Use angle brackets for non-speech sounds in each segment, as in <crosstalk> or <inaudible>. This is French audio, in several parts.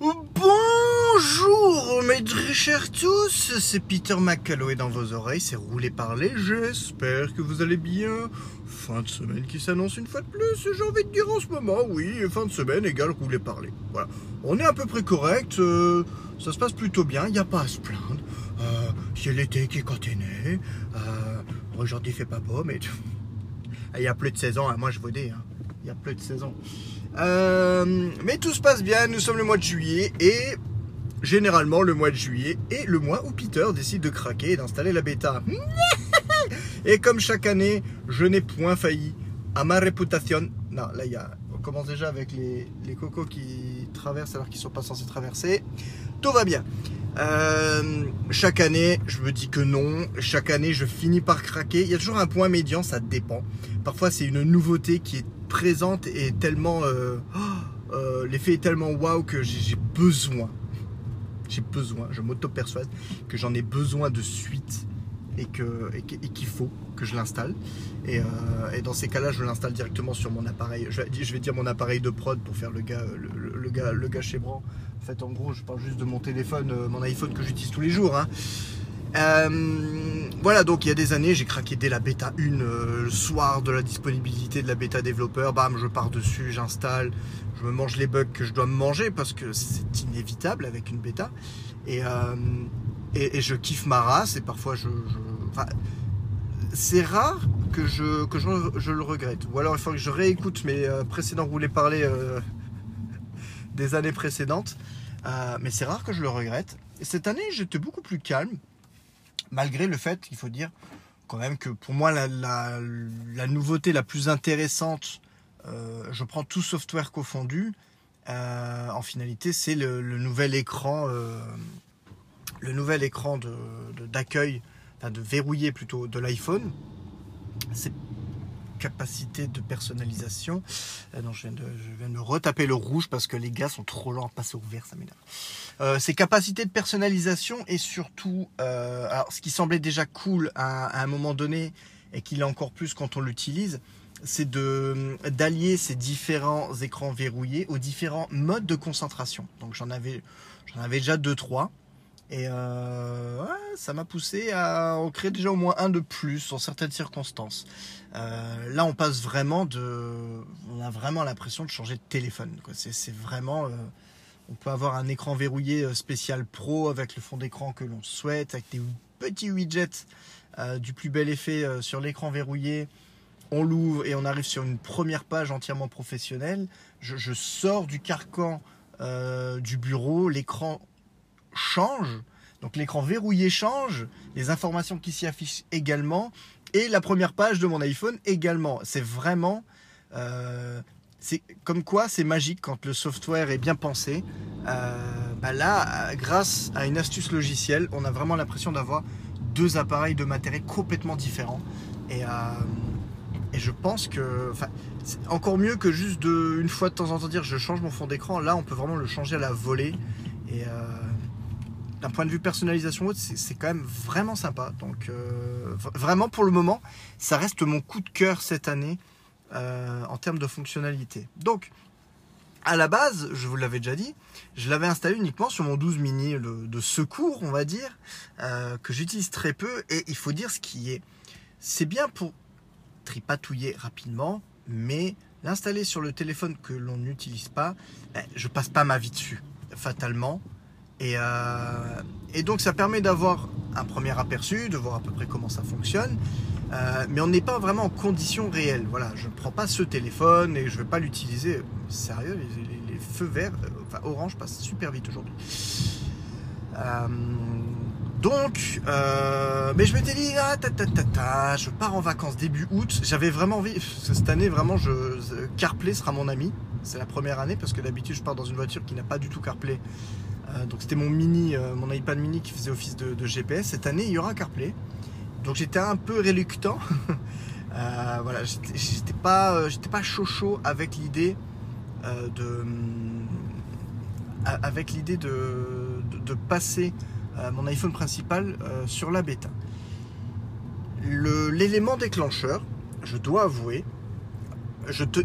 Bonjour mes très chers tous, c'est Peter McCalloway dans vos oreilles, c'est roulé par les j'espère que vous allez bien. Fin de semaine qui s'annonce une fois de plus, j'ai envie de dire en ce moment, oui, fin de semaine égale rouler parler. Voilà, on est à peu près correct, euh, ça se passe plutôt bien, il n'y a pas à se plaindre. Euh, c'est l'été qui est cantonné, euh, aujourd'hui il fait pas beau, mais <laughs> il y a plus de saison, hein, moi je vous dis, hein, il y a plus de saison. Euh, mais tout se passe bien, nous sommes le mois de juillet et généralement le mois de juillet est le mois où Peter décide de craquer et d'installer la bêta. <laughs> Et comme chaque année, je n'ai point failli à ma réputation. Non, là, y a, on commence déjà avec les, les cocos qui traversent alors qu'ils sont pas censés traverser. Tout va bien. Euh, chaque année, je me dis que non. Chaque année, je finis par craquer. Il y a toujours un point médian, ça dépend. Parfois, c'est une nouveauté qui est présente et tellement. euh, oh, euh, L'effet est tellement waouh que j'ai besoin. J'ai besoin, je m'auto-persuade que j'en ai besoin de suite et que et qu'il faut que je l'installe. Et, euh, et dans ces cas-là, je l'installe directement sur mon appareil. Je vais, dire mon appareil de prod pour faire le gars, le, gars, le gars chez Bran. En fait, en gros, je parle juste de mon téléphone, mon iPhone que j'utilise tous les jours. hein. Euh, voilà, donc il y a des années, j'ai craqué dès la bêta 1, euh, le soir de la disponibilité de la bêta développeur. Bam, je pars dessus, j'installe, je me mange les bugs que je dois me manger parce que c'est inévitable avec une bêta. Et, euh, et, je kiffe ma race et parfois je. je- c'est rare que, je, que je, le regrette. Ou alors il faut que je réécoute mes précédents roulés parler des années précédentes. Mais c'est rare que je le regrette. Et cette année, j'étais beaucoup plus calme, malgré le fait, il faut dire, quand même que pour moi, la, nouveauté la plus intéressante, euh, je prends tout software confondu, euh, en finalité, c'est le, nouvel écran, euh, le nouvel écran de- d'accueil, de verrouillé plutôt, de l'iPhone. C'est capacité de personnalisation. Euh, je viens, de, retaper le rouge parce que les gars sont trop lents à passer au vert, ça m'énerve. Euh, ces capacités de personnalisation et surtout, euh, ce qui semblait déjà cool à, un moment donné et qui l'est encore plus quand on l'utilise, c'est de d'allier ces différents écrans verrouillés aux différents modes de concentration. Donc j'en avais j'en avais déjà deux trois et euh, ça m'a poussé à en créer déjà au moins un de plus en certaines circonstances. Euh, là, on passe vraiment de, on a vraiment l'impression de changer de téléphone. C'est vraiment, euh, on peut avoir un écran verrouillé spécial pro avec le fond d'écran que l'on souhaite, avec des petits widgets du plus bel effet sur l'écran verrouillé. On l'ouvre et on arrive sur une première page entièrement professionnelle. Je, sors du carcan du bureau, l'écran change. Donc l'écran verrouillé change, les informations qui s'y affichent également, et la première page de mon iPhone également. C'est vraiment, euh, c'est comme quoi c'est magique quand le software est bien pensé. Euh, bah là, grâce à une astuce logicielle, on a vraiment l'impression d'avoir deux appareils de matériel complètement différents. Et, euh, je pense que, c'est encore mieux que juste de, une fois de temps en temps dire je change mon fond d'écran. Là, on peut vraiment le changer à la volée. Et d'un point de vue personnalisation haute, c'est quand même vraiment sympa. Donc euh, vraiment pour le moment, ça reste mon coup de cœur cette année euh, en termes de fonctionnalité. Donc à la base, je vous l'avais déjà dit, je l'avais installé uniquement sur mon 12 mini de secours, on va dire, euh, que j'utilise très peu. Et il faut dire ce qui est. C'est bien pour tripatouiller rapidement, mais l'installer sur le téléphone que l'on n'utilise pas, ben, je passe pas ma vie dessus, fatalement. Et, euh, et donc ça permet d'avoir un premier aperçu, de voir à peu près comment ça fonctionne. Euh, mais on n'est pas vraiment en condition réelle. Voilà, je ne prends pas ce téléphone et je ne vais pas l'utiliser. Sérieux, les, feux verts, euh, enfin orange, passent super vite aujourd'hui. Donc, mais je m'étais dit, ah, ta, ta, ta, ta, je pars en vacances début août. J'avais vraiment envie, cette année, vraiment, je, CarPlay sera mon ami. C'est la première année parce que d'habitude, je pars dans une voiture qui n'a pas du tout CarPlay. Euh, donc c'était mon mini, euh, mon iPad mini qui faisait office de, GPS. Cette année, il y aura CarPlay. Donc j'étais un peu reluctant. <laughs> Euh, voilà, j'étais pas, euh, j'étais pas chaud chaud avec l'idée euh, de, avec l'idée de, passer euh, mon iPhone principal euh, sur la bêta. L'élément déclencheur, je dois avouer,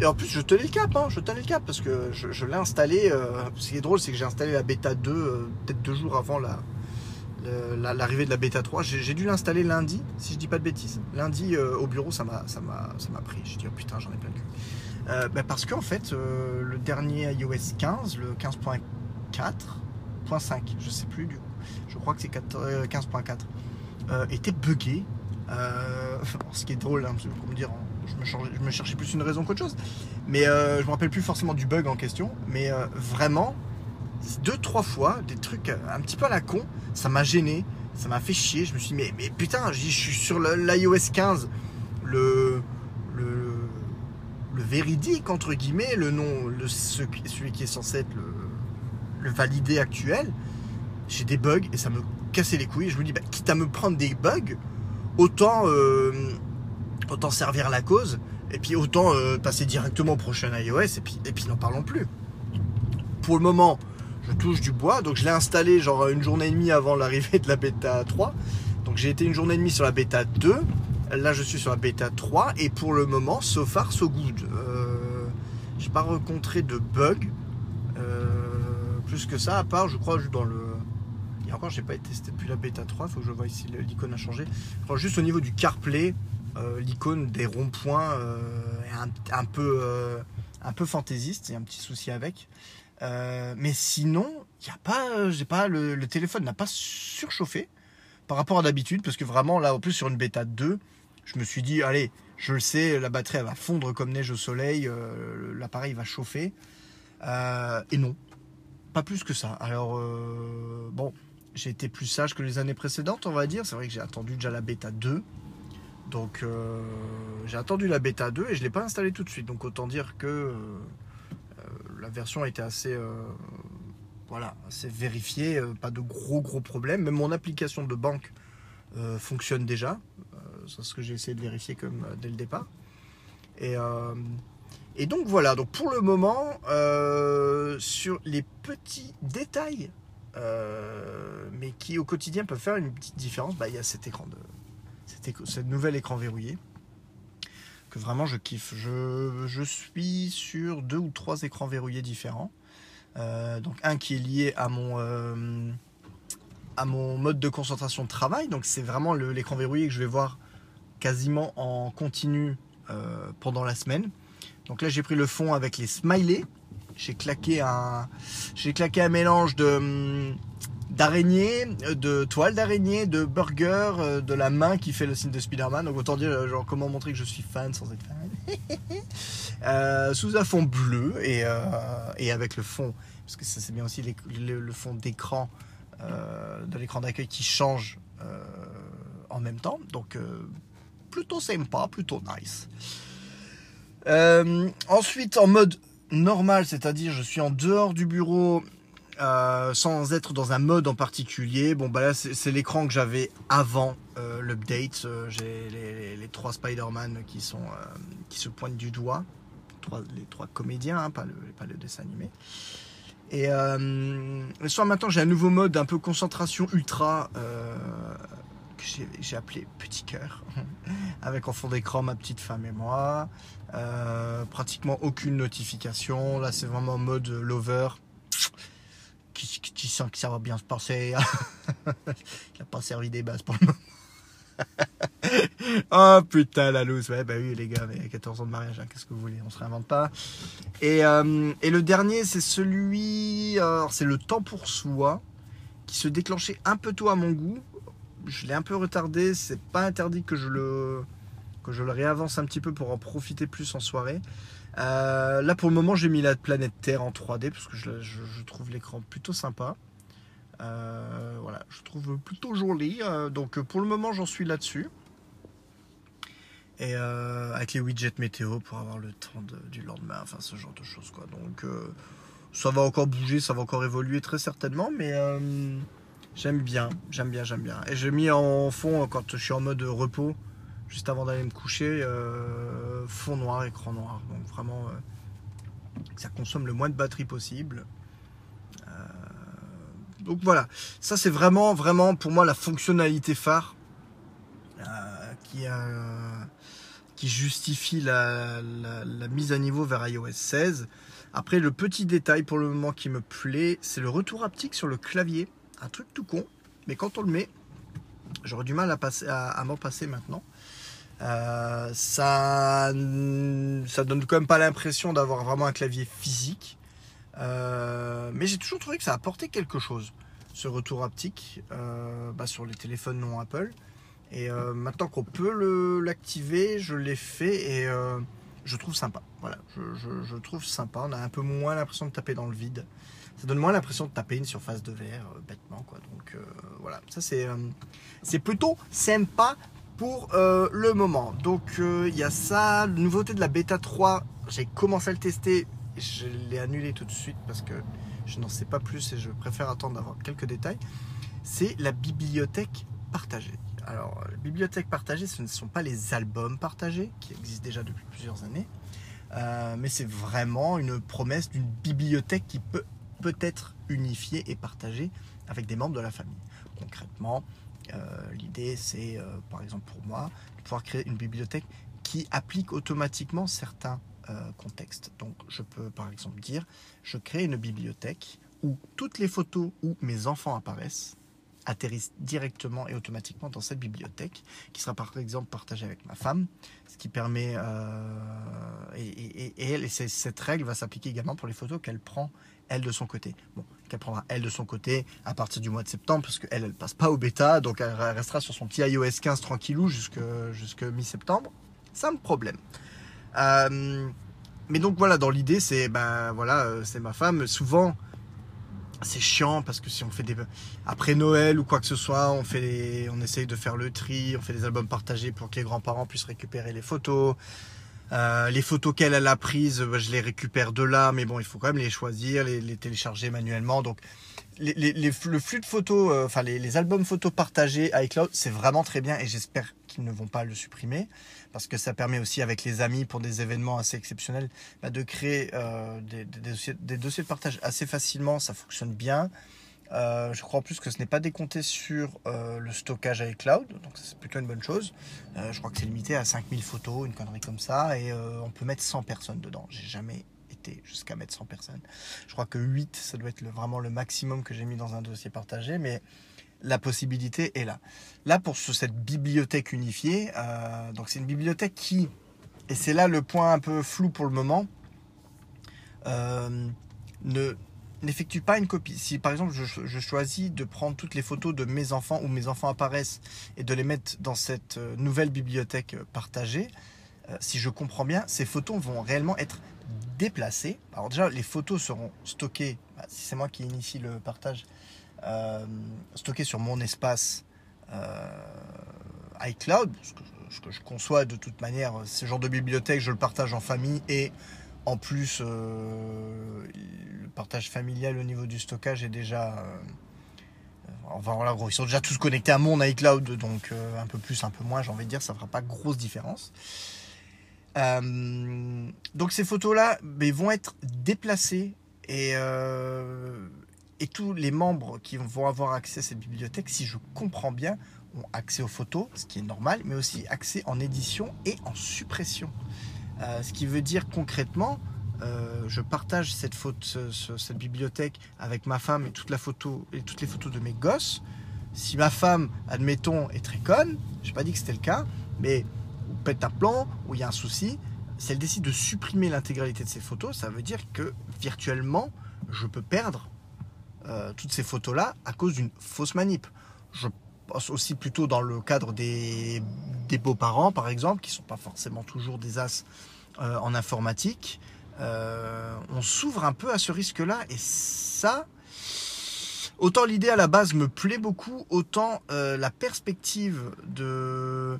en plus, je tenais le cap, hein, je tenais le cap parce que je, l'ai installé. Euh, ce qui est drôle, c'est que j'ai installé la bêta 2 euh, peut-être deux jours avant la, l'arrivée de la bêta 3. J'ai, dû l'installer lundi, si je dis pas de bêtises. Lundi euh, au bureau, ça m'a, pris. Je dis oh putain, j'en ai plein le cul. Bah, parce qu'en fait, le dernier iOS 15, le 15.4.5, je sais plus du coup, je crois que c'est 15.4, était buggé. <laughs> ce qui est drôle, hein, dire je me, cherchais plus une raison qu'autre chose. Mais euh, je me rappelle plus forcément du bug en question. Mais euh, vraiment, deux, trois fois, des trucs un petit peu à la con, ça m'a gêné, ça m'a fait chier. Je me suis dit, mais, putain, je suis sur l'iOS 15, le, le, véridique, entre guillemets, le nom, le, celui qui est censé être le, le validé actuel. J'ai des bugs et ça me cassait les couilles. Je me dis, bah, quitte à me prendre des bugs, autant. Euh, autant servir la cause, et puis autant euh, passer directement au prochain iOS, et puis, et puis n'en parlons plus. Pour le moment, je touche du bois, donc je l'ai installé genre une journée et demie avant l'arrivée de la bêta 3. Donc j'ai été une journée et demie sur la bêta 2, là je suis sur la bêta 3, et pour le moment, so far, so good. Euh, j'ai pas rencontré de bug, euh, plus que ça, à part, je crois, dans le... Encore, j'ai pas testé depuis la bêta 3, faut que je vois ici l'icône a changé. juste au niveau du CarPlay, l'icône des ronds-points euh, est un, peu, euh, un peu fantaisiste, il y a un petit souci avec. mais sinon, y a pas, j'ai pas, le, téléphone n'a pas surchauffé par rapport à d'habitude, parce que vraiment là, en plus sur une bêta 2, je me suis dit, allez, je le sais, la batterie elle va fondre comme neige au soleil, l'appareil va chauffer. et non, pas plus que ça. Alors, bon, j'ai été plus sage que les années précédentes, on va dire. C'est vrai que j'ai attendu déjà la bêta 2. Donc euh, j'ai attendu la bêta 2 et je ne l'ai pas installé tout de suite. Donc autant dire que euh, euh, la version été assez, voilà, assez vérifiée, pas de gros gros problèmes. Même mon application de banque fonctionne déjà. c'est ce que j'ai essayé de vérifier dès le départ. Et, et donc voilà, donc pour le moment, sur les petits détails, mais qui au quotidien peuvent faire une petite différence, bah, il y a cet écran de, cette nouvel écran verrouillé que vraiment je kiffe. Je, suis sur deux ou trois écrans verrouillés différents. Euh, donc un qui est lié à mon, euh, à mon mode de concentration de travail. Donc c'est vraiment l'écran verrouillé que je vais voir quasiment en continu euh, pendant la semaine. Donc là j'ai pris le fond avec les smileys. J'ai claqué j'ai claqué un mélange de d'araignée, de toile d'araignée, de burger, euh, de la main qui fait le signe de Spider-Man. Donc autant dire euh, genre comment montrer que je suis fan sans être fan. <laughs> euh, sous un fond bleu et, euh, et avec le fond, parce que ça c'est bien aussi le, fond d'écran de l'écran d'accueil qui change en même temps. Donc plutôt sympa, plutôt nice. ensuite en mode normal, c'est-à-dire je suis en dehors du bureau euh, sans être dans un mode en particulier. Bon, bah là, c'est l'écran que j'avais avant euh, l'update. Euh, j'ai les, trois Spider-Man qui, qui se pointent du doigt. les trois comédiens, hein, pas, le, pas le dessin animé. Et le soir maintenant, j'ai un nouveau mode un peu concentration ultra que j'ai appelé Petit Cœur, <laughs> avec en fond d'écran ma petite femme et moi. pratiquement aucune notification. Là, c'est vraiment mode lover qui, sent que ça va bien se passer. <laughs> Il n'a pas servi des bases pour le moment. <laughs> oh putain la loose, ouais bah oui les gars, mais 14 ans de mariage, hein, qu'est-ce que vous voulez, on se réinvente pas. Et, euh, et le dernier c'est celui, c'est le temps pour soi, qui se déclenchait un peu tôt à mon goût. Je l'ai un peu retardé, c'est pas interdit que je le que je le réavance un petit peu pour en profiter plus en soirée. Euh, là pour le moment j'ai mis la planète Terre en 3D parce que je, trouve l'écran plutôt sympa. Euh, voilà, je trouve plutôt joli. Euh, donc pour le moment j'en suis là-dessus. Et avec les widgets météo pour avoir le temps du lendemain, enfin ce genre de choses quoi. Donc ça va encore bouger, ça va encore évoluer très certainement, mais j'aime bien, j'aime bien, j'aime bien. Et j'ai mis en fond quand je suis en mode repos juste avant d'aller me coucher, euh, fond noir, écran noir. Donc vraiment, euh, ça consomme le moins de batterie possible. Euh, donc voilà, ça c'est vraiment, vraiment pour moi la fonctionnalité phare qui, justifie la, mise à niveau vers iOS 16. Après, le petit détail pour le moment qui me plaît, c'est le retour haptique sur le clavier. Un truc tout con, mais quand on le met, j'aurais du mal à, à, m'en passer maintenant. Euh, ça, ça donne quand même pas l'impression d'avoir vraiment un clavier physique. Euh, mais j'ai toujours trouvé que ça apportait quelque chose, ce retour haptique, euh, bah, sur les téléphones non Apple. Et maintenant qu'on peut l'activer, je l'ai fait et je trouve sympa. Voilà, je, trouve sympa. On a un peu moins l'impression de taper dans le vide. Ça donne moins l'impression de taper une surface de verre bêtement, quoi. Donc voilà, ça c'est c'est plutôt sympa pour le moment. Donc il y a ça, nouveauté de la bêta 3. J'ai commencé à le tester je l'ai annulé tout de suite parce que je n'en sais pas plus et je préfère attendre d'avoir quelques détails. C'est la bibliothèque partagée. Alors, la bibliothèque partagée, ce ne sont pas les albums partagés qui existent déjà depuis plusieurs années, euh, mais c'est vraiment une promesse d'une bibliothèque qui peut peut être unifiée et partagée avec des membres de la famille. Concrètement, euh, l'idée, c'est, euh, par exemple pour moi, de pouvoir créer une bibliothèque qui applique automatiquement certains euh, contexte. Donc je peux par exemple dire, je crée une bibliothèque où toutes les photos où mes enfants apparaissent atterrissent directement et automatiquement dans cette bibliothèque, qui sera par exemple partagée avec ma femme, ce qui permet... Euh, et, elle, et cette règle va s'appliquer également pour les photos qu'elle prend elle de son côté. Qu'elle prendra elle de son côté à partir du mois de septembre, parce qu'elle, elle passe pas au bêta, donc elle restera sur son petit iOS 15 tranquillou jusque, jusque mi-septembre. C'est un problème. Euh, mais donc voilà, dans l'idée, c'est ben voilà, euh, c'est ma femme. Souvent, c'est chiant parce que si on fait des après Noël ou quoi que ce soit, on fait on essaye de faire le tri, on fait des albums partagés pour que les grands-parents puissent récupérer les photos. Euh, les photos qu'elle a prises, ben, je les récupère de là, mais bon, il faut quand même les choisir, les, les télécharger manuellement. Donc le flux de photos, euh, enfin les, albums photos partagés iCloud, c'est vraiment très bien et j'espère qu'ils ne vont pas le supprimer parce que ça permet aussi avec les amis pour des événements assez exceptionnels bah, de créer euh, des, dossiers, de partage assez facilement. Ça fonctionne bien. Euh, je crois en plus que ce n'est pas décompté sur le stockage iCloud, donc c'est plutôt une bonne chose. je crois que c'est limité à 5000 photos, une connerie comme ça, et on peut mettre 100 personnes dedans. J'ai jamais jusqu'à mettre 100 personnes. Je crois que 8, ça doit être vraiment le maximum que j'ai mis dans un dossier partagé, mais la possibilité est là. Là, pour cette bibliothèque unifiée, euh, donc c'est une bibliothèque qui, et c'est là le point un peu flou pour le moment, euh, ne n'effectue pas une copie. Si par exemple je, choisis de prendre toutes les photos de mes enfants où mes enfants apparaissent et de les mettre dans cette euh, nouvelle bibliothèque partagée, si je comprends bien, ces photos vont réellement être déplacées. Alors déjà, les photos seront stockées, bah, si c'est moi qui initie le partage, euh, stockées sur mon espace euh, iCloud, ce que, je, conçois de toute manière, ce genre de bibliothèque, je le partage en famille et en plus, euh, le partage familial au niveau du stockage est déjà... Enfin voilà, gros, ils sont déjà tous connectés à mon iCloud, donc un peu plus, un peu moins, j'ai envie de dire, ça ne fera pas grosse différence. Euh, donc ces photos-là vont être déplacées euh, et tous les membres qui vont avoir accès à cette bibliothèque, si je comprends bien, ont accès aux photos, ce qui est normal, mais aussi accès en édition et en suppression. Euh, ce qui veut dire concrètement, je partage cette, photo, cette bibliothèque avec ma femme et, toutes les photos de mes gosses. Si ma femme, admettons, est très conne, je n'ai pas dit que c'était le cas, mais ou pète un plan, ou il y a un souci, si elle décide de supprimer l'intégralité de ces photos, ça veut dire que virtuellement, je peux perdre euh, toutes ces photos-là à cause d'une fausse manip. Aussi plutôt dans le cadre des, beaux-parents, par exemple, qui ne sont pas forcément toujours des as euh, en informatique. Euh, on s'ouvre un peu à ce risque-là, et ça, autant l'idée à la base me plaît beaucoup, autant la perspective de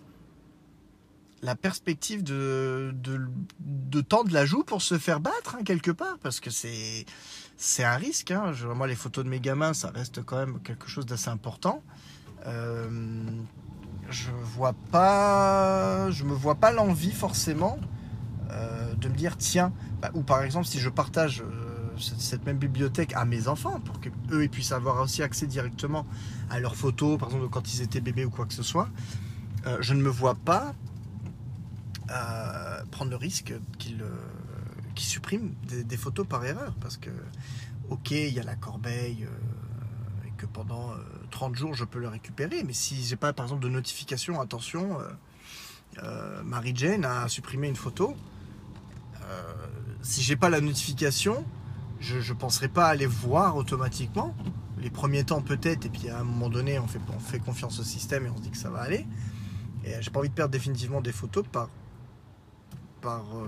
la perspective de, de, tendre la joue pour se faire battre, hein, quelque part, parce que c'est, c'est un risque. Hein. moi, les photos de mes gamins, ça reste quand même quelque chose d'assez important. Euh, je vois pas, je me vois pas l'envie forcément euh, de me dire tiens, bah, ou par exemple si je partage euh, cette, même bibliothèque à mes enfants pour qu'eux puissent avoir aussi accès directement à leurs photos, par exemple quand ils étaient bébés ou quoi que ce soit, je ne me vois pas prendre le risque qu'il supprime des, photos par erreur. Parce que, ok, il y a la corbeille et que pendant 30 jours je peux le récupérer, mais si j'ai pas par exemple de notification, attention, Marie-Jane a supprimé une photo, si j'ai pas la notification, je ne penserai pas aller voir automatiquement. Les premiers temps peut-être, et puis à un moment donné, on fait, on fait confiance au système et on se dit que ça va aller. Et j'ai pas envie de perdre définitivement des photos par. Par euh,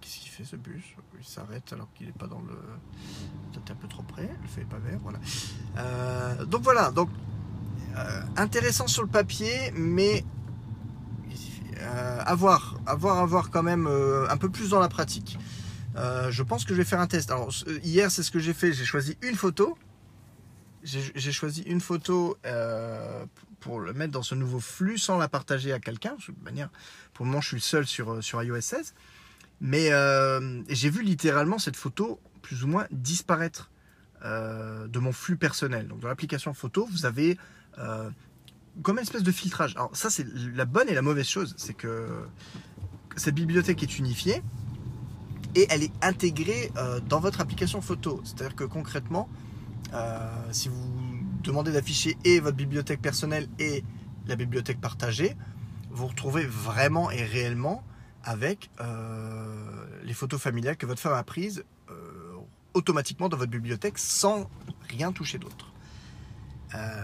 Qu'est-ce qu'il fait ce bus? Il s'arrête alors qu'il n'est pas dans le. Peut-être un peu trop près, le fait pas vert, voilà. Euh, donc voilà, donc euh, intéressant sur le papier, mais à voir, à voir, à voir quand même un peu plus dans la pratique. Je pense que je vais faire un test. Alors, hier, c'est ce que j'ai fait. J'ai choisi une photo. J'ai choisi une photo pour le mettre dans ce nouveau flux sans la partager à quelqu'un. De manière, pour le moment, je suis le seul sur, euh, sur iOS 16. Mais j'ai vu littéralement cette photo plus ou moins disparaître de mon flux personnel. Donc, dans l'application photo, vous avez comme une espèce de filtrage. Alors, ça, c'est la bonne et la mauvaise chose. C'est que cette bibliothèque est unifiée et elle est intégrée euh, dans votre application photo. C'est-à-dire que concrètement, euh, si vous demandez d'afficher et votre bibliothèque personnelle et la bibliothèque partagée, vous retrouvez vraiment et réellement avec euh, les photos familiales que votre femme a prises automatiquement dans votre bibliothèque sans rien toucher d'autre.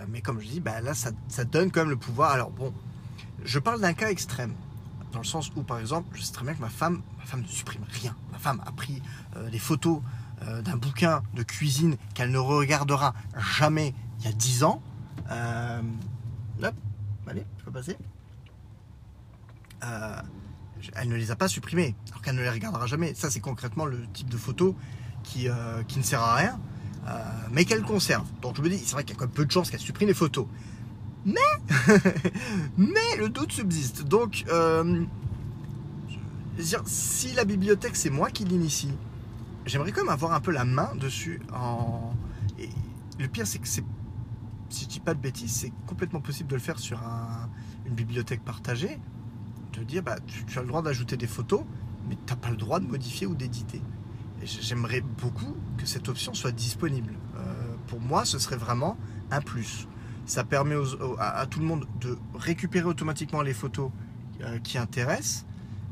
mais comme je dis, bah là, ça, donne quand même le pouvoir. Alors bon, je parle d'un cas extrême dans le sens où, par exemple, je sais très bien que ma femme, ma femme ne supprime rien. Ma femme a pris euh, des photos euh, d'un bouquin de cuisine qu'elle ne regardera jamais il y a 10 ans. Euh, allez, je peux passer. elle ne les a pas supprimées, alors qu'elle ne les regardera jamais. Ça, c'est concrètement le type de photo qui, qui ne sert à rien, mais qu'elle conserve. Donc je me dis, c'est vrai qu'il y a quand même peu de chances qu'elle supprime les photos. Mais, <laughs> mais le doute subsiste. Donc, euh, si la bibliothèque c'est moi qui l'initie, j'aimerais quand même avoir un peu la main dessus. Et le pire, c'est que c'est, si je dis pas de bêtises, c'est complètement possible de le faire sur une bibliothèque partagée. De dire, bah, tu, as le droit d'ajouter des photos, mais tu n'as pas le droit de modifier ou d'éditer. J'aimerais beaucoup que cette option soit disponible. Euh, pour moi, ce serait vraiment un plus. Ça permet à, tout le monde de récupérer automatiquement les photos euh, qui intéressent,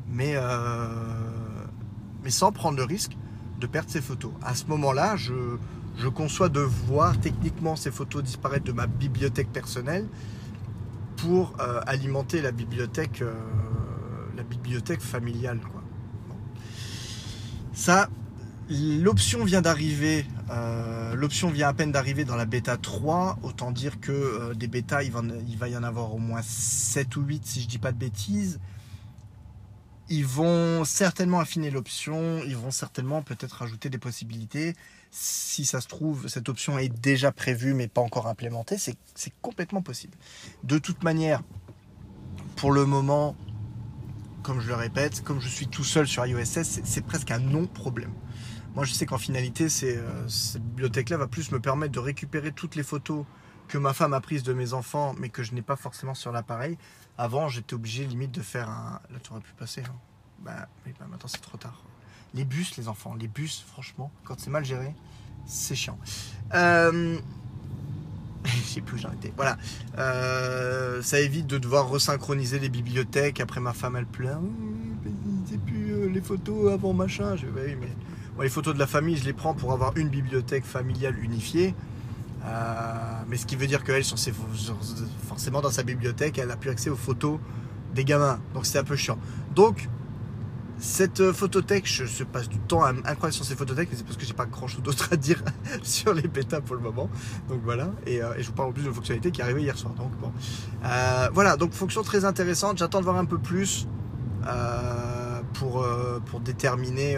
mais, euh, mais sans prendre le risque de perdre ces photos. À ce moment-là, je, je conçois de voir techniquement ces photos disparaître de ma bibliothèque personnelle pour euh, alimenter la bibliothèque, la bibliothèque familiale. Ça, l'option vient d'arriver euh, l'option vient à peine d'arriver dans la bêta 3, autant dire que euh, des bêtas, il va, il va, y en avoir au moins 7 ou 8 si je dis pas de bêtises. Ils vont certainement affiner l'option, ils vont certainement peut-être rajouter des possibilités. Si ça se trouve, cette option est déjà prévue mais pas encore implémentée, c'est complètement possible. De toute manière, pour le moment, comme je le répète, comme je suis tout seul sur iOS 16, c'est presque un non-problème. Moi, je sais qu'en finalité, euh, cette bibliothèque-là va plus me permettre de récupérer toutes les photos que ma femme a prises de mes enfants, mais que je n'ai pas forcément sur l'appareil. Avant, j'étais obligé limite de faire un. Là, tu aurais pu passer. Hein. Bah, bah, maintenant, c'est trop tard. Les bus, les enfants, les bus, franchement, quand c'est mal géré, c'est chiant. Euh... <laughs> je sais plus où j'en étais. Voilà. Euh, ça évite de devoir resynchroniser les bibliothèques. Après, ma femme, elle pleure. C'est plus euh, les photos avant machin. Bah les photos de la famille, je les prends pour avoir une bibliothèque familiale unifiée. Euh, mais ce qui veut dire qu'elle, forcément dans sa bibliothèque, elle a plus accès aux photos des gamins. Donc c'est un peu chiant. Donc, cette euh, photothèque, je, passe du temps incroyable sur ces photothèques, mais c'est parce que j'ai pas grand chose d'autre à dire <laughs> sur les bêtas pour le moment. Donc voilà, et, euh, je vous parle en plus de fonctionnalité qui est arrivée hier soir. Donc bon, voilà, donc fonction très intéressante. J'attends de voir un peu plus pour, pour déterminer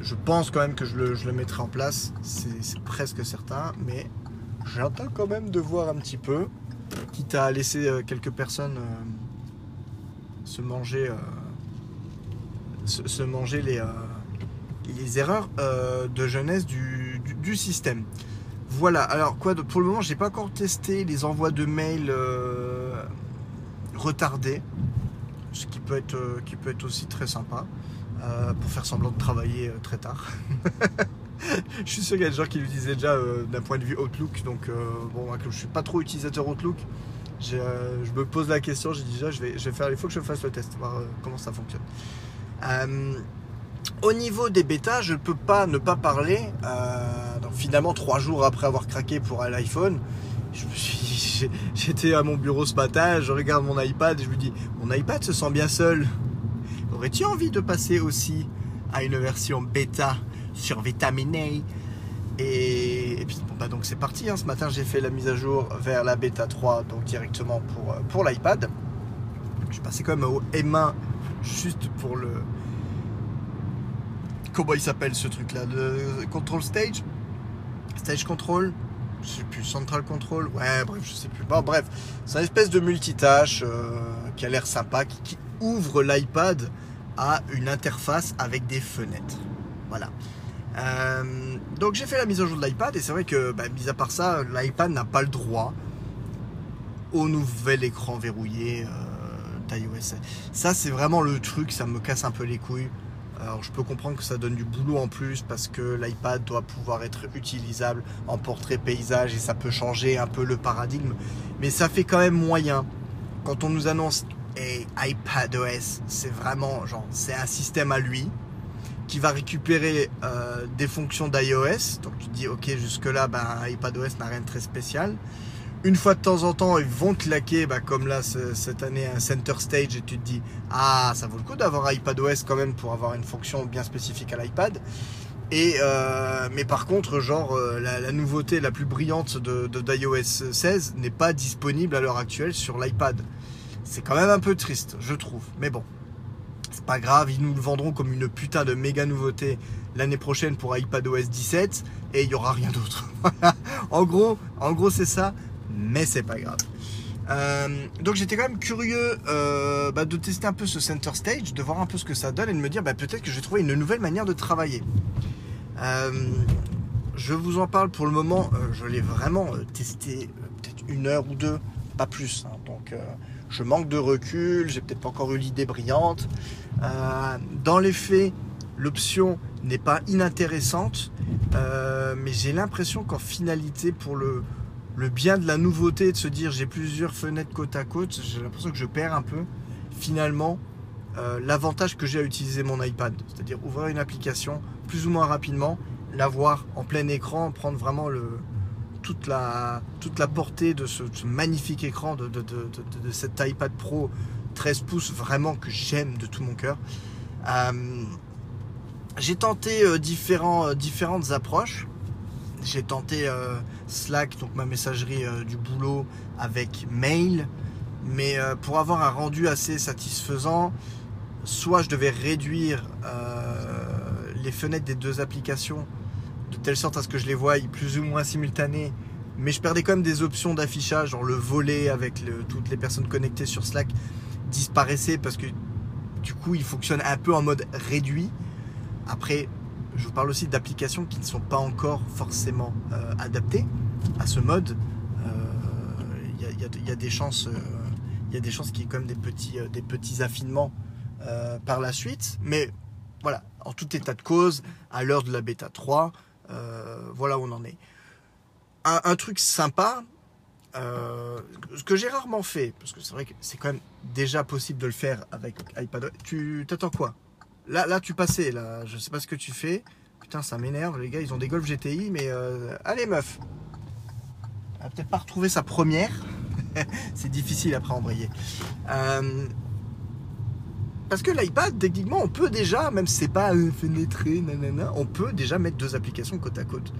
je pense quand même que je le, mettrai en place, c'est presque certain, mais j'attends quand même de voir un petit peu, quitte à laisser euh, quelques personnes euh, se manger, euh, se, manger les, les erreurs de jeunesse du, système. Voilà, alors quoi pour le moment, j'ai pas encore testé les envois de mails retardés ce qui peut être, qui peut être aussi très sympa pour faire semblant de travailler très tard. <laughs> je suis sûr qu'il y a des gens qui l'utilisaient déjà d'un point de vue Outlook, donc bon, je suis pas trop utilisateur Outlook. je me pose la question, j'ai déjà, je vais, je vais faire, il faut que je fasse le test, voir comment ça fonctionne. Au niveau des bêtas, je ne peux pas ne pas parler. Euh, finalement, trois jours après avoir craqué pour l'iPhone, <laughs> j'étais à mon bureau ce matin, je regarde mon iPad et je me dis, mon iPad se sent bien seul. Aurais-tu envie de passer aussi à une version bêta sur Vitamin A? Et, puis bon, bah donc c'est parti. Hein. Ce matin, j'ai fait la mise à jour vers la bêta 3, donc directement pour, euh, pour l'iPad. Je passé quand même au M1 juste pour le, comment il s'appelle ce truc là Le control stage? Stage control? Je sais plus, central control? Ouais, bref, je sais plus. Bon, bref, c'est une espèce de multitâche euh, qui a l'air sympa, qui, ouvre l'iPad à une interface avec des fenêtres. Voilà. Euh, donc j'ai fait la mise à jour de l'iPad et c'est vrai que, bah, mis à part ça, l'iPad n'a pas le droit au nouvel écran verrouillé euh, d'iOS. Ça c'est vraiment le truc, ça me casse un peu les couilles. Alors je peux comprendre que ça donne du boulot en plus parce que l'iPad doit pouvoir être utilisable en portrait paysage et ça peut changer un peu le paradigme. Mais ça fait quand même moyen. Quand on nous annonce hey, iPadOS, c'est vraiment genre c'est un système à lui qui va récupérer euh, des fonctions d'iOS. Donc tu te dis ok jusque là ben, iPadOS n'a rien de très spécial une fois de temps en temps, ils vont claquer, bah, comme là cette année, un center stage, et tu te dis, ah, ça vaut le coup d'avoir iPadOS quand même pour avoir une fonction bien spécifique à l'iPad. Et euh, mais par contre, genre euh, la, nouveauté la plus brillante de, d'iOS 16 n'est pas disponible à l'heure actuelle sur l'iPad. C'est quand même un peu triste, je trouve. Mais bon, c'est pas grave, ils nous le vendront comme une putain de méga nouveauté l'année prochaine pour iPadOS 17 et il y aura rien d'autre. <laughs> en gros, en gros c'est ça mais c'est pas grave. Euh, donc j'étais quand même curieux euh, bah, de tester un peu ce center stage, de voir un peu ce que ça donne et de me dire bah, peut-être que j'ai trouvé une nouvelle manière de travailler. Euh, je vous en parle pour le moment, je l'ai vraiment testé peut-être une heure ou deux, pas plus. Hein. donc je manque de recul, j'ai peut-être pas encore eu l'idée brillante. dans les faits, l'option n'est pas inintéressante, mais j'ai l'impression qu'en finalité pour le le bien de la nouveauté, de se dire j'ai plusieurs fenêtres côte à côte, j'ai l'impression que je perds un peu finalement euh, l'avantage que j'ai à utiliser mon iPad. C'est-à-dire ouvrir une application plus ou moins rapidement, la voir en plein écran, prendre vraiment le, toute, la, toute la portée de ce, magnifique écran de, de, de, cet iPad Pro 13 pouces, vraiment que j'aime de tout mon cœur. Euh, j'ai tenté euh, différents, différentes approches. J'ai tenté Slack, donc ma messagerie euh, du boulot, avec mail. Mais euh, pour avoir un rendu assez satisfaisant, soit je devais réduire les fenêtres des deux applications de telle sorte à ce que je les voie plus ou moins simultanées. Mais je perdais quand même des options d'affichage, genre le volet avec toutes les personnes connectées sur Slack disparaissait parce que du coup il fonctionne un peu en mode réduit. Après, je vous parle aussi d'applications qui ne sont pas encore forcément euh, adaptées à ce mode. Il euh, y, a des chances, il y a des chances qu'il y ait quand même des petits, euh, des petits affinements par la suite. Mais voilà, en tout état de cause, à l'heure de la bêta 3, voilà où on en est. Un, truc sympa, ce que j'ai rarement fait, parce que c'est vrai que c'est quand même déjà possible de le faire avec iPad. Tu t'attends quoi? Là, là, tu passais, là. Je sais pas ce que tu fais. Putain, ça m'énerve. Les gars, ils ont des Golf GTI, mais euh, allez, meuf. Elle va peut-être pas retrouver sa première. <laughs> c'est difficile après embrayer. Euh, parce que l'iPad, techniquement, on peut déjà, même si c'est pas euh, fenêtré, nanana, on peut déjà mettre deux applications côte à côte.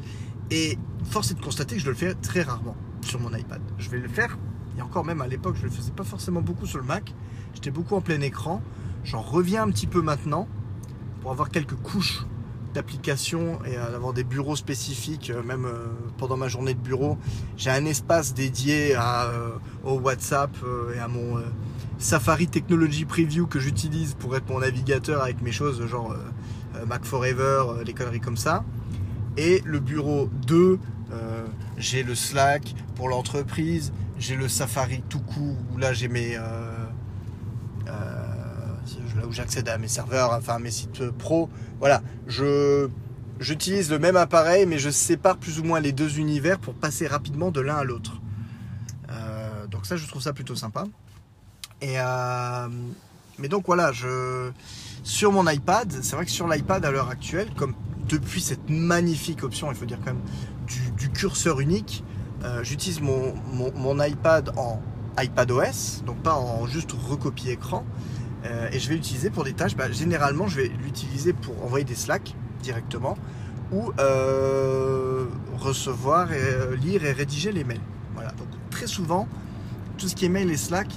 Et force est de constater que je le fais très rarement sur mon iPad. Je vais le faire, et encore même à l'époque, je le faisais pas forcément beaucoup sur le Mac. J'étais beaucoup en plein écran. J'en reviens un petit peu maintenant pour avoir quelques couches d'applications et avoir des bureaux spécifiques, euh, même euh, pendant ma journée de bureau. J'ai un espace dédié à, euh, au WhatsApp et à mon Safari Technology Preview que j'utilise pour être mon navigateur avec mes choses genre Mac Forever, les conneries comme ça. Et le bureau 2, j'ai le Slack pour l'entreprise, j'ai le Safari tout court où là j'ai mes là où j'accède à mes serveurs, enfin à mes sites pro. Voilà, je j'utilise le même appareil, mais je sépare plus ou moins les deux univers pour passer rapidement de l'un à l'autre. Euh, donc ça, je trouve ça plutôt sympa. Et euh, mais donc voilà, je sur mon iPad, c'est vrai que sur l'iPad à l'heure actuelle, comme depuis cette magnifique option, il faut dire quand même, du, curseur unique, euh, j'utilise mon, mon, iPad en iPadOS, donc pas en juste recopier écran. Euh, et je vais l'utiliser pour des tâches. Bah, généralement, je vais l'utiliser pour envoyer des Slack directement ou euh, recevoir, et, lire et rédiger les mails. Voilà. Donc très souvent, tout ce qui est mail et Slack,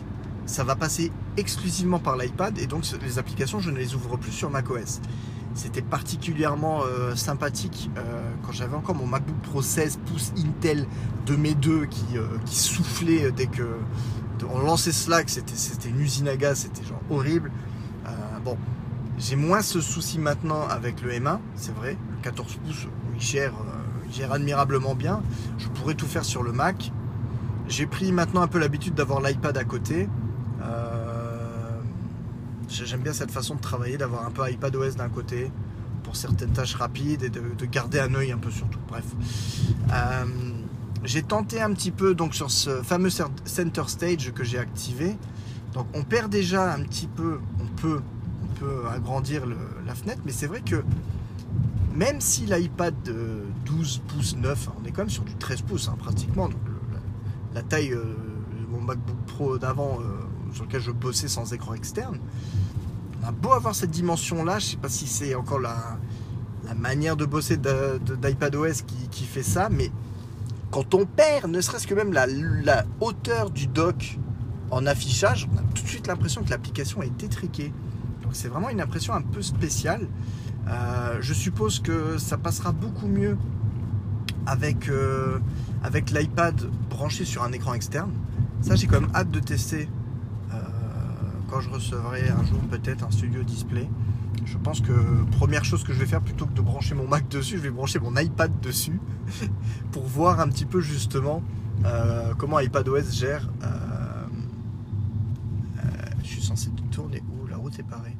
ça va passer exclusivement par l'iPad et donc les applications, je ne les ouvre plus sur macOS. C'était particulièrement euh, sympathique euh, quand j'avais encore mon MacBook Pro 16 pouces Intel de mes deux euh, qui soufflait dès que on lançait Slack, c'était une usine à gaz, c'était genre horrible. bon, j'ai moins ce souci maintenant avec le M1, c'est vrai. Le 14 pouces, il gère, il gère admirablement bien. Je pourrais tout faire sur le Mac. J'ai pris maintenant un peu l'habitude d'avoir l'iPad à côté. J'aime bien cette façon de travailler, d'avoir un peu iPadOS d'un côté pour certaines tâches rapides et de, garder un œil un peu sur tout. Bref. J'ai tenté un petit peu donc sur ce fameux center stage que j'ai activé. Donc on perd déjà un petit peu, on peut, on peut agrandir la fenêtre, mais c'est vrai que même si l'iPad de 12 pouces 9, on est quand même sur du 13 pouces hein, pratiquement, donc la, taille euh, de mon MacBook Pro d'avant euh, sur lequel je bossais sans écran externe, on a beau avoir cette dimension-là, je sais pas si c'est encore la, manière de bosser d'iPadOS qui fait ça, mais quand on perd, ne serait-ce que même la, hauteur du dock en affichage, on a tout de suite l'impression que l'application est étriquée. Donc c'est vraiment une impression un peu spéciale. Euh, je suppose que ça passera beaucoup mieux avec, euh, avec l'iPad branché sur un écran externe. Ça, j'ai quand même hâte de tester quand je recevrai un jour peut-être un studio display, je pense que première chose que je vais faire plutôt que de brancher mon Mac dessus, je vais brancher mon iPad dessus <laughs> pour voir un petit peu justement euh, comment iPadOS gère. Euh, euh, je suis censé tourner où la route est parée.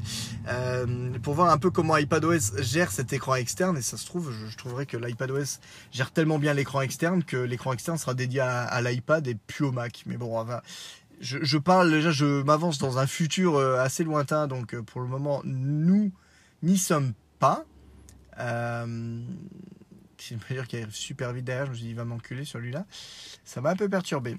pour voir un peu comment iPadOS gère cet écran externe et ça se trouve, je, trouverais que l'iPadOS gère tellement bien l'écran externe que l'écran externe sera dédié à, l'iPad et plus au Mac. Mais bon, va je, parle déjà, je m'avance dans un futur euh, assez lointain, donc euh, pour le moment, nous n'y sommes pas. Euh, c'est une mesure qui arrive super vite derrière, je me suis dit, il va m'enculer celui-là. Ça m'a un peu perturbé.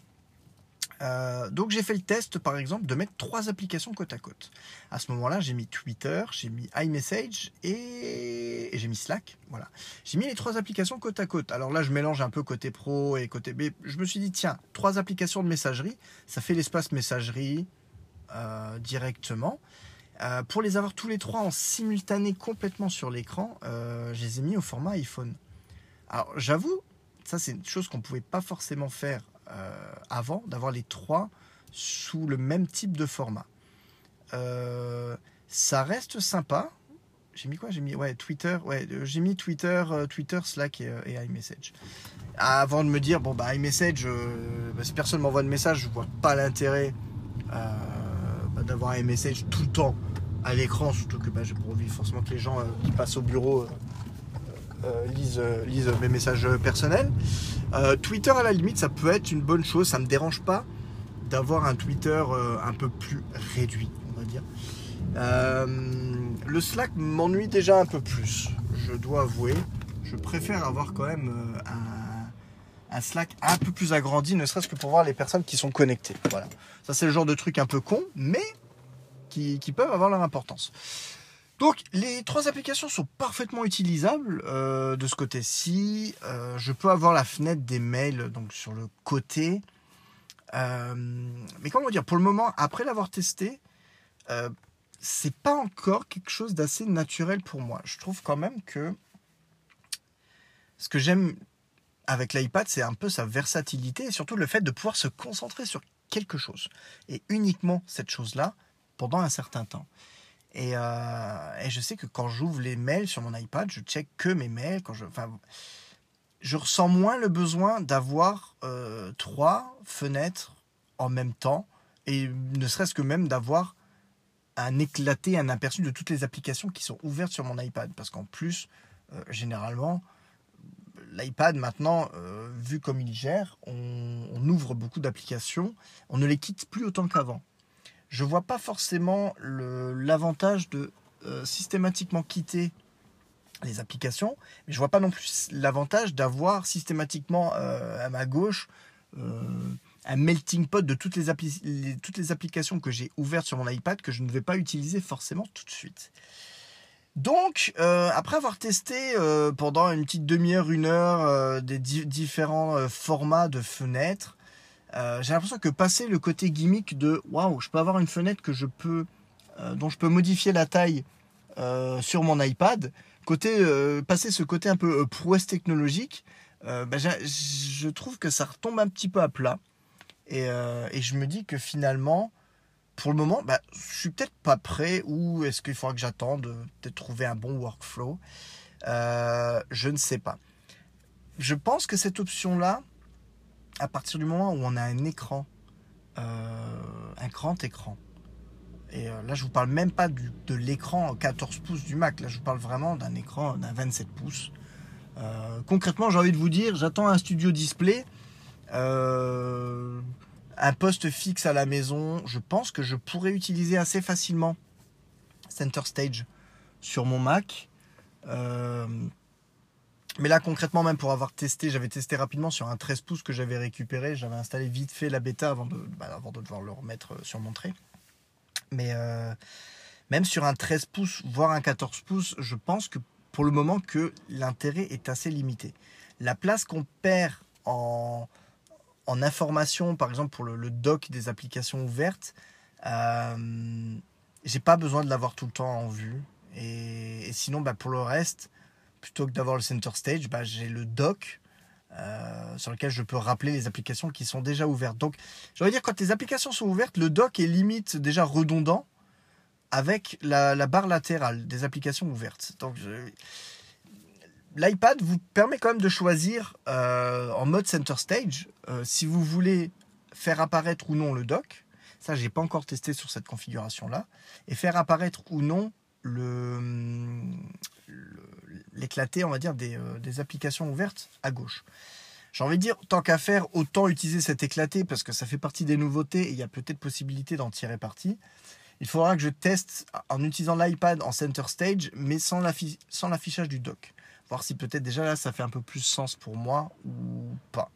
Euh, donc j'ai fait le test par exemple de mettre trois applications côte à côte. À ce moment-là, j'ai mis Twitter, j'ai mis iMessage et, j'ai mis Slack. Voilà. J'ai mis les trois applications côte à côte. Alors là, je mélange un peu côté pro et côté B. Je me suis dit tiens, trois applications de messagerie, ça fait l'espace messagerie euh, directement. Euh, pour les avoir tous les trois en simultané complètement sur l'écran, je les ai mis au format iPhone. Alors j'avoue, ça c'est une chose qu'on pouvait pas forcément faire avant d'avoir les trois sous le même type de format. Euh, ça reste sympa. J'ai mis quoi? J'ai mis ouais Twitter, ouais euh, j'ai mis Twitter, Twitter, Slack et, iMessage. Avant de me dire bon bah iMessage, bah, si personne m'envoie de message, je vois pas l'intérêt bah, d'avoir iMessage tout le temps à l'écran, surtout que bah, j'ai pour envie forcément que les gens qui passent au bureau euh, euh, lisent, mes messages personnels. Euh, Twitter, à la limite, ça peut être une bonne chose. Ça ne me dérange pas d'avoir un Twitter un peu plus réduit, on va dire. le Slack m'ennuie déjà un peu plus, je dois avouer. Je préfère avoir quand même un, Slack un peu plus agrandi, ne serait-ce que pour voir les personnes qui sont connectées. Voilà. Ça, c'est le genre de truc un peu con, mais qui peuvent avoir leur importance. Donc les trois applications sont parfaitement utilisables euh, de ce côté-ci. Euh, je peux avoir la fenêtre des mails donc sur le côté. Euh, mais comment dire, pour le moment, après l'avoir testé, c'est pas encore quelque chose d'assez naturel pour moi. Je trouve quand même que ce que j'aime avec l'iPad, c'est un peu sa versatilité et surtout le fait de pouvoir se concentrer sur quelque chose et uniquement cette chose-là pendant un certain temps. Euh, et, je sais que quand j'ouvre les mails sur mon iPad, je check que mes mails. Je, je ressens moins le besoin d'avoir euh, trois fenêtres en même temps et ne serait-ce que même d'avoir un éclaté, un aperçu de toutes les applications qui sont ouvertes sur mon iPad. Parce qu'en plus, euh, généralement, l'iPad maintenant, vu comme il gère, on, ouvre beaucoup d'applications, on ne les quitte plus autant qu'avant. Je vois pas forcément l'avantage de euh, systématiquement quitter les applications, mais je vois pas non plus l'avantage d'avoir systématiquement à ma gauche un melting pot de toutes les, applications que j'ai ouvertes sur mon iPad que je ne vais pas utiliser forcément tout de suite. Donc, euh, après avoir testé euh, pendant une petite demi-heure, une heure, euh, des différents formats de fenêtres, j'ai l'impression que passer le côté gimmick de waouh, je peux avoir une fenêtre que je peux, dont je peux modifier la taille sur mon iPad, côté, passer ce côté un peu prouesse technologique, bah, je trouve que ça retombe un petit peu à plat. Euh, et, je me dis que finalement, pour le moment, bah, je suis peut-être pas prêt ou est-ce qu'il faudra que j'attende de trouver un bon workflow? Euh, Je ne sais pas. Je pense que cette option-là, à partir du moment où on a un écran, euh, un grand écran, et là je vous parle même pas de l'écran 14 pouces du Mac, là je vous parle vraiment d'un écran d'un 27 pouces. concrètement, j'ai envie de vous dire, j'attends un studio display euh, un poste fixe à la maison, je pense que je pourrais utiliser assez facilement Center Stage sur mon Mac. Euh, mais là, concrètement, même pour avoir testé, j'avais testé rapidement sur un 13 pouces que j'avais récupéré. J'avais installé vite fait la bêta avant de, bah, avant de devoir le remettre sur mon trait. Mais euh, même sur un 13 pouces, voire un 14 pouces, je pense que pour le moment que l'intérêt est assez limité. La place qu'on perd en, en information, par exemple pour le, doc des applications ouvertes, euh, j'ai pas besoin de l'avoir tout le temps en vue. Et, sinon, bah, pour le reste, plutôt que d'avoir le center stage, bah, j'ai le doc euh, sur lequel je peux rappeler les applications qui sont déjà ouvertes. Donc, j'aurais dire, quand les applications sont ouvertes, le doc est limite déjà redondant avec la, barre latérale des applications ouvertes. Donc, l'iPad vous permet quand même de choisir euh, en mode center stage euh, si vous voulez faire apparaître ou non le dock. Ça, j'ai pas encore testé sur cette configuration-là. Et faire apparaître ou non le, l'éclaté, on va dire, des, euh, des, applications ouvertes à gauche. J'ai envie de dire, tant qu'à faire, autant utiliser cet éclaté parce que ça fait partie des nouveautés et il y a peut-être possibilité d'en tirer parti. Il faudra que je teste en utilisant l'iPad en center stage, mais sans l'affichage du dock voir si peut-être déjà là ça fait un peu plus sens pour moi ou pas.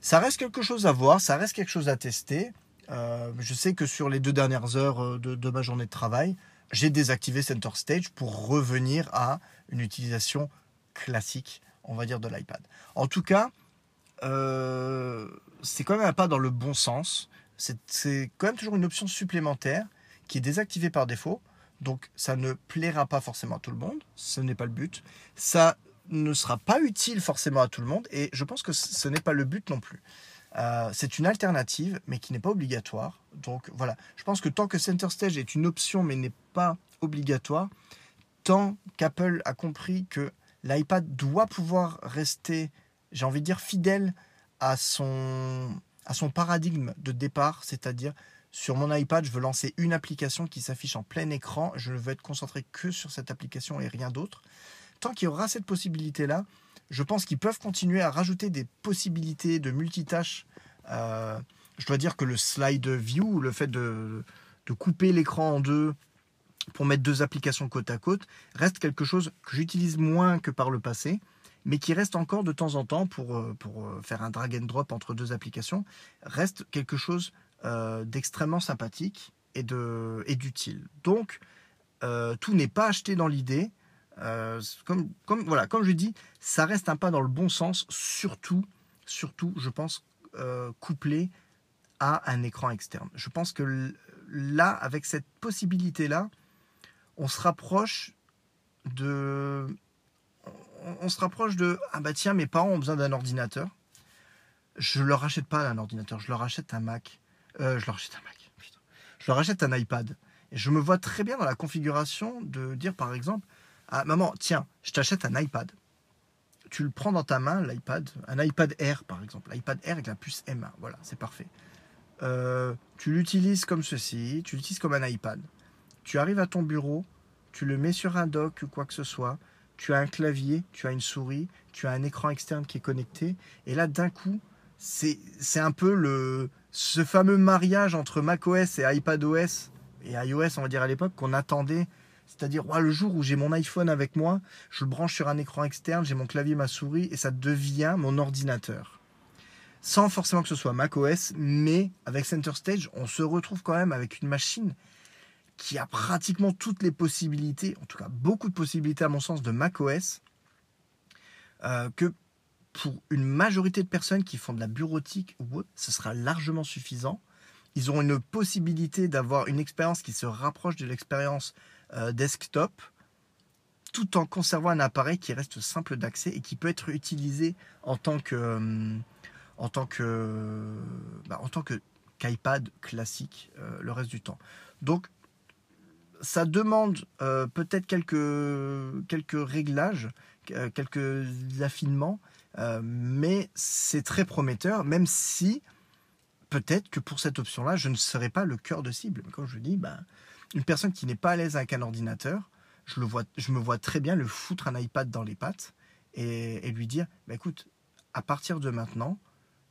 Ça reste quelque chose à voir, ça reste quelque chose à tester. Euh, je sais que sur les deux dernières heures euh, de, ma journée de travail, j'ai désactivé Center Stage pour revenir à une utilisation classique, on va dire, de l'iPad. En tout cas, euh, c'est quand même un pas dans le bon sens. C'est quand même toujours une option supplémentaire qui est désactivée par défaut. Donc ça ne plaira pas forcément à tout le monde, ce n'est pas le but. Ça ne sera pas utile forcément à tout le monde et je pense que ce n'est pas le but non plus. Euh, c'est une alternative mais qui n'est pas obligatoire. Donc voilà, je pense que tant que Center Stage est une option mais n'est pas obligatoire, tant qu'Apple a compris que l'iPad doit pouvoir rester, j'ai envie de dire, fidèle à son, à son paradigme de départ, c'est-à-dire sur mon iPad, je veux lancer une application qui s'affiche en plein écran. Je ne veux être concentré que sur cette application et rien d'autre. Tant qu'il y aura cette possibilité-là, je pense qu'ils peuvent continuer à rajouter des possibilités de multitâche. Euh, je dois dire que le slide view, le fait de, couper l'écran en deux pour mettre deux applications côte à côte, reste quelque chose que j'utilise moins que par le passé, mais qui reste encore de temps en temps pour, euh, pour euh, faire un drag and drop entre deux applications, reste quelque chose euh, d'extrêmement sympathique et d'utile. Donc tout n'est pas acheté dans l'idée. Comme, comme je dis, ça reste un pas dans le bon sens, surtout, surtout, je pense, couplé à un écran externe. Je pense que là, avec cette possibilité-là, on se rapproche de. On, se rapproche de. Ah bah tiens, mes parents ont besoin d'un ordinateur. Je leur achète pas un ordinateur, je leur achète un Mac. Euh, je leur achète un Mac. Je leur achète un iPad. Et je me vois très bien dans la configuration de dire par exemple à maman, tiens, je t'achète un iPad. Tu le prends dans ta main, l'iPad, un iPad Air par exemple, l'iPad Air avec la puce M1. Voilà, c'est parfait. Euh, tu l'utilises comme ceci, tu l'utilises comme un iPad. Tu arrives à ton bureau, tu le mets sur un dock ou quoi que ce soit, tu as un clavier, tu as une souris, tu as un écran externe qui est connecté, et là d'un coup, c'est un peu le, ce fameux mariage entre macOS et iPadOS et iOS, on va dire à l'époque, qu'on attendait. C'est-à-dire, le jour où j'ai mon iPhone avec moi, je le branche sur un écran externe, j'ai mon clavier, ma souris, et ça devient mon ordinateur. Sans forcément que ce soit macOS, mais avec Center Stage, on se retrouve quand même avec une machine qui a pratiquement toutes les possibilités, en tout cas beaucoup de possibilités à mon sens, de macOS, euh, que pour une majorité de personnes qui font de la bureautique ce sera largement suffisant. Ils auront une possibilité d'avoir une expérience qui se rapproche de l'expérience euh, desktop, tout en conservant un appareil qui reste simple d'accès et qui peut être utilisé en tant que euh, en tant que bah, en tant que qu'iPad classique euh, le reste du temps. Donc ça demande peut-être quelques quelques réglages, quelques affinements, euh, mais c'est très prometteur, même si peut-être que pour cette option-là, je ne serai pas le cœur de cible. Mais quand je dis, ben, une personne qui n'est pas à l'aise avec un ordinateur, je, le vois, je me vois très bien le foutre un iPad dans les pattes et, lui dire, ben, écoute, à partir de maintenant,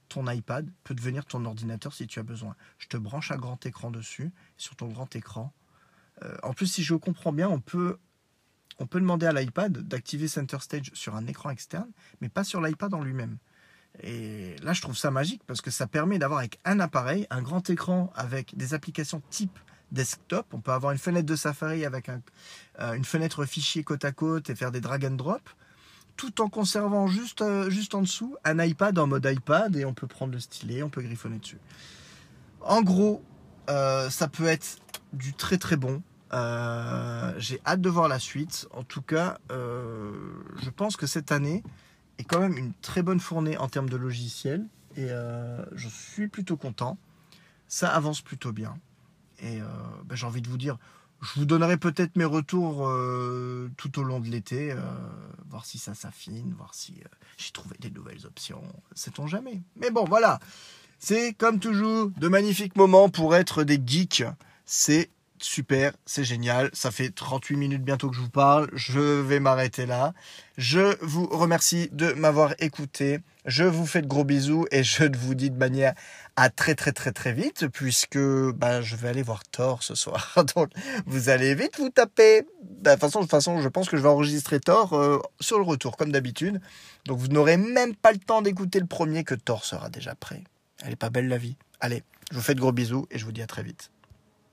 ton iPad peut devenir ton ordinateur si tu as besoin. Je te branche un grand écran dessus, sur ton grand écran. Euh, en plus, si je comprends bien, on peut on demander à l'iPad d'activer Center Stage sur un écran externe, mais pas sur l'iPad en lui-même. Et là, je trouve ça magique parce que ça permet d'avoir avec un appareil un grand écran avec des applications type desktop. On peut avoir une fenêtre de Safari avec euh, une fenêtre fichier côte à côte et faire des drag and drop, tout en conservant juste, euh, juste en dessous un iPad en mode iPad et on peut prendre le stylet, on peut griffonner dessus. En gros, ça peut être du très très bon. Euh, j'ai hâte de voir la suite. En tout cas, euh, je pense que cette année est quand même une très bonne fournée en termes de logiciels. Et euh, je suis plutôt content. Ça avance plutôt bien. Et ben, j'ai envie de vous dire, je vous donnerai peut-être mes retours tout au long de l'été, voir si ça s'affine, voir si j'ai trouvé des nouvelles options. Sait-on jamais. Mais bon, voilà. C'est comme toujours de magnifiques moments pour être des geeks. C'est super, c'est génial. Ça fait 38 minutes bientôt que je vous parle. Je vais m'arrêter là. Je vous remercie de m'avoir écouté. Je vous fais de gros bisous et je vous dis de manière à très très très très vite puisque bah, je vais aller voir Thor ce soir. <laughs> Donc vous allez vite vous taper. Bah, de toute façon, de façon, je pense que je vais enregistrer Thor euh, sur le retour comme d'habitude. Donc vous n'aurez même pas le temps d'écouter le premier que Thor sera déjà prêt. Elle est pas belle la vie. Allez, je vous fais de gros bisous et je vous dis à très vite.